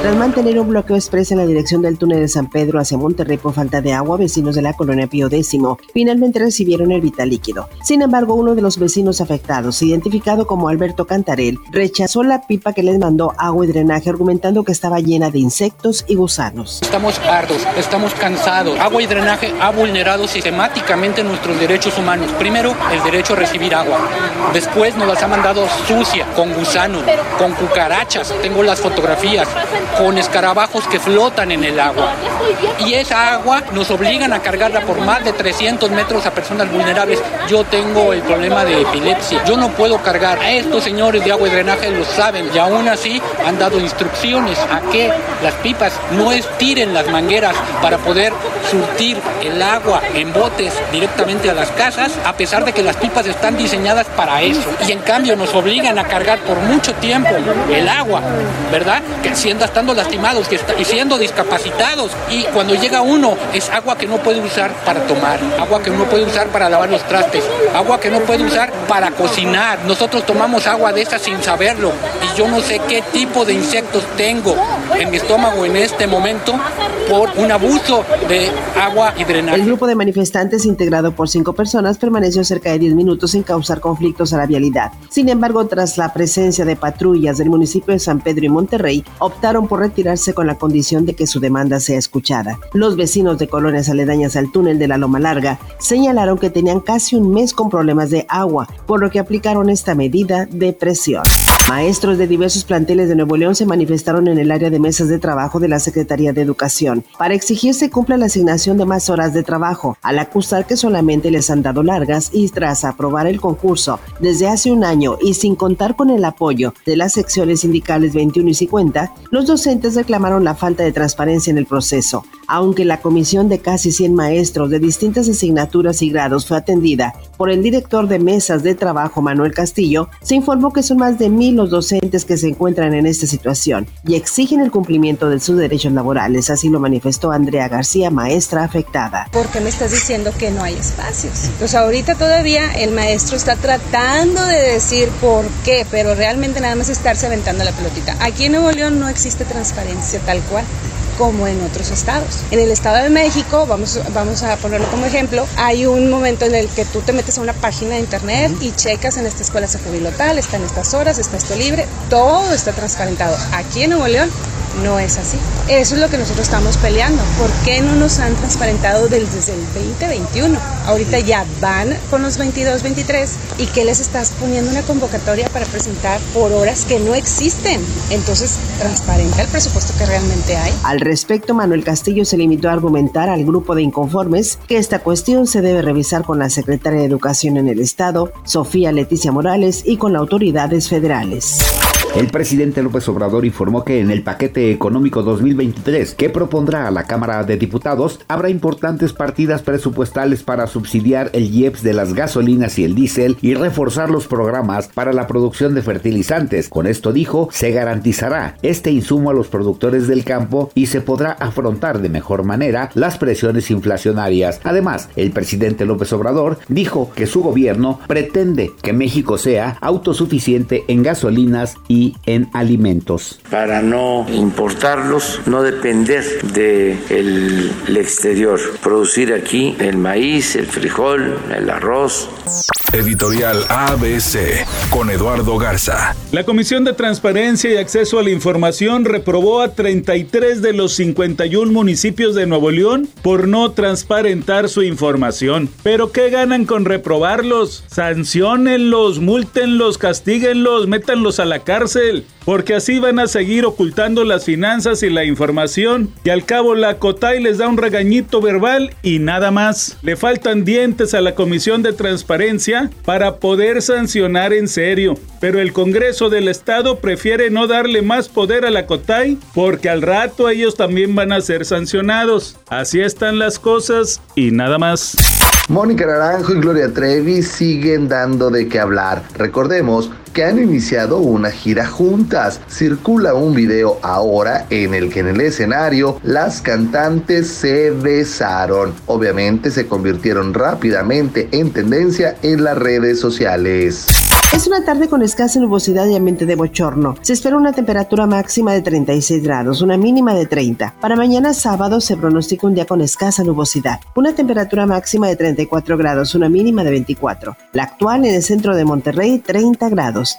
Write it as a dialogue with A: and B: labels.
A: Tras mantener un bloqueo expreso en la dirección del túnel de San Pedro hacia Monterrey por falta de agua, vecinos de la colonia Pío X finalmente recibieron el vital líquido. Sin embargo, uno de los vecinos afectados, identificado como Alberto Cantarel, rechazó la pipa que les mandó agua y drenaje argumentando que estaba llena de insectos y gusanos.
B: Estamos hartos, estamos cansados. Agua y drenaje ha vulnerado sistemáticamente nuestros derechos humanos. Primero, el derecho a recibir agua. Después nos las ha mandado sucia, con gusanos, con cucarachas. Tengo las fotografías con escarabajos que flotan en el agua. Y esa agua nos obligan a cargarla por más de 300 metros a personas vulnerables. Yo tengo el problema de epilepsia. Yo no puedo cargar. A estos señores de agua y drenaje lo saben y aún así han dado instrucciones a que las pipas no estiren las mangueras para poder surtir el agua en botes directamente a las casas, a pesar de que las pipas están diseñadas para eso. Y en cambio nos obligan a cargar por mucho tiempo el agua, ¿verdad? Que siendo hasta estando lastimados y siendo discapacitados. Y cuando llega uno, es agua que no puede usar para tomar, agua que no puede usar para lavar los trastes, agua que no puede usar para cocinar. Nosotros tomamos agua de esa sin saberlo. Y yo no sé qué tipo de insectos tengo en mi estómago en este momento por un abuso de agua y drenaje.
A: El grupo de manifestantes integrado por cinco personas permaneció cerca de 10 minutos sin causar conflictos a la vialidad. Sin embargo, tras la presencia de patrullas del municipio de San Pedro y Monterrey, optaron por retirarse con la condición de que su demanda sea escuchada. Los vecinos de colonias aledañas al túnel de la Loma Larga señalaron que tenían casi un mes con problemas de agua, por lo que aplicaron esta medida de presión. Maestros de diversos planteles de Nuevo León se manifestaron en el área de mesas de trabajo de la Secretaría de Educación para exigir se cumpla la asignación de más horas de trabajo, al acusar que solamente les han dado largas y tras aprobar el concurso desde hace un año y sin contar con el apoyo de las secciones sindicales 21 y 50, los docentes reclamaron la falta de transparencia en el proceso. Aunque la comisión de casi 100 maestros de distintas asignaturas y grados fue atendida por el director de mesas de trabajo Manuel Castillo, se informó que son más de mil los docentes que se encuentran en esta situación y exigen el cumplimiento de sus derechos laborales. Así lo manifestó Andrea García, maestra afectada.
C: ¿Por qué me estás diciendo que no hay espacios? Pues ahorita todavía el maestro está tratando de decir por qué, pero realmente nada más estarse aventando la pelotita. Aquí en Nuevo León no existe transparencia tal cual como en otros estados. En el Estado de México, vamos, vamos a ponerlo como ejemplo, hay un momento en el que tú te metes a una página de internet y checas en esta escuela se jubiló tal, está en estas horas, está esto libre, todo está transparentado. Aquí en Nuevo León no es así. Eso es lo que nosotros estamos peleando. ¿Por qué no nos han transparentado desde el 2021? Ahorita ya van con los 22, 23 y que les estás poniendo una convocatoria para presentar por horas que no existen. Entonces, transparente el presupuesto que realmente hay.
A: Al respecto, Manuel Castillo se limitó a argumentar al grupo de inconformes que esta cuestión se debe revisar con la secretaria de Educación en el Estado, Sofía Leticia Morales, y con las autoridades federales.
D: El presidente López Obrador informó que en el paquete económico 2023 que propondrá a la Cámara de Diputados habrá importantes partidas presupuestales para subsidiar el IEPS de las gasolinas y el diésel y reforzar los programas para la producción de fertilizantes. Con esto dijo, se garantizará este insumo a los productores del campo y se podrá afrontar de mejor manera las presiones inflacionarias. Además, el presidente López Obrador dijo que su gobierno pretende que México sea autosuficiente en gasolinas y en alimentos.
E: Para no importarlos, no depender del el exterior, producir aquí el maíz, el frijol, el arroz.
F: Editorial ABC con Eduardo Garza.
G: La Comisión de Transparencia y Acceso a la Información reprobó a 33 de los 51 municipios de Nuevo León por no transparentar su información. ¿Pero qué ganan con reprobarlos? Sancionenlos, multenlos, castíguenlos, métanlos a la cárcel cárcel porque así van a seguir ocultando las finanzas y la información y al cabo la COTAI les da un regañito verbal y nada más. Le faltan dientes a la Comisión de Transparencia para poder sancionar en serio, pero el Congreso del Estado prefiere no darle más poder a la COTAI porque al rato ellos también van a ser sancionados. Así están las cosas y nada más.
H: Mónica Naranjo y Gloria Trevi siguen dando de qué hablar. Recordemos que han iniciado una gira juntas. Circula un video ahora en el que en el escenario las cantantes se besaron. Obviamente se convirtieron rápidamente en tendencia en las redes sociales.
A: Es una tarde con escasa nubosidad y ambiente de bochorno. Se espera una temperatura máxima de 36 grados, una mínima de 30. Para mañana sábado se pronostica un día con escasa nubosidad. Una temperatura máxima de 34 grados, una mínima de 24. La actual en el centro de Monterrey, 30 grados.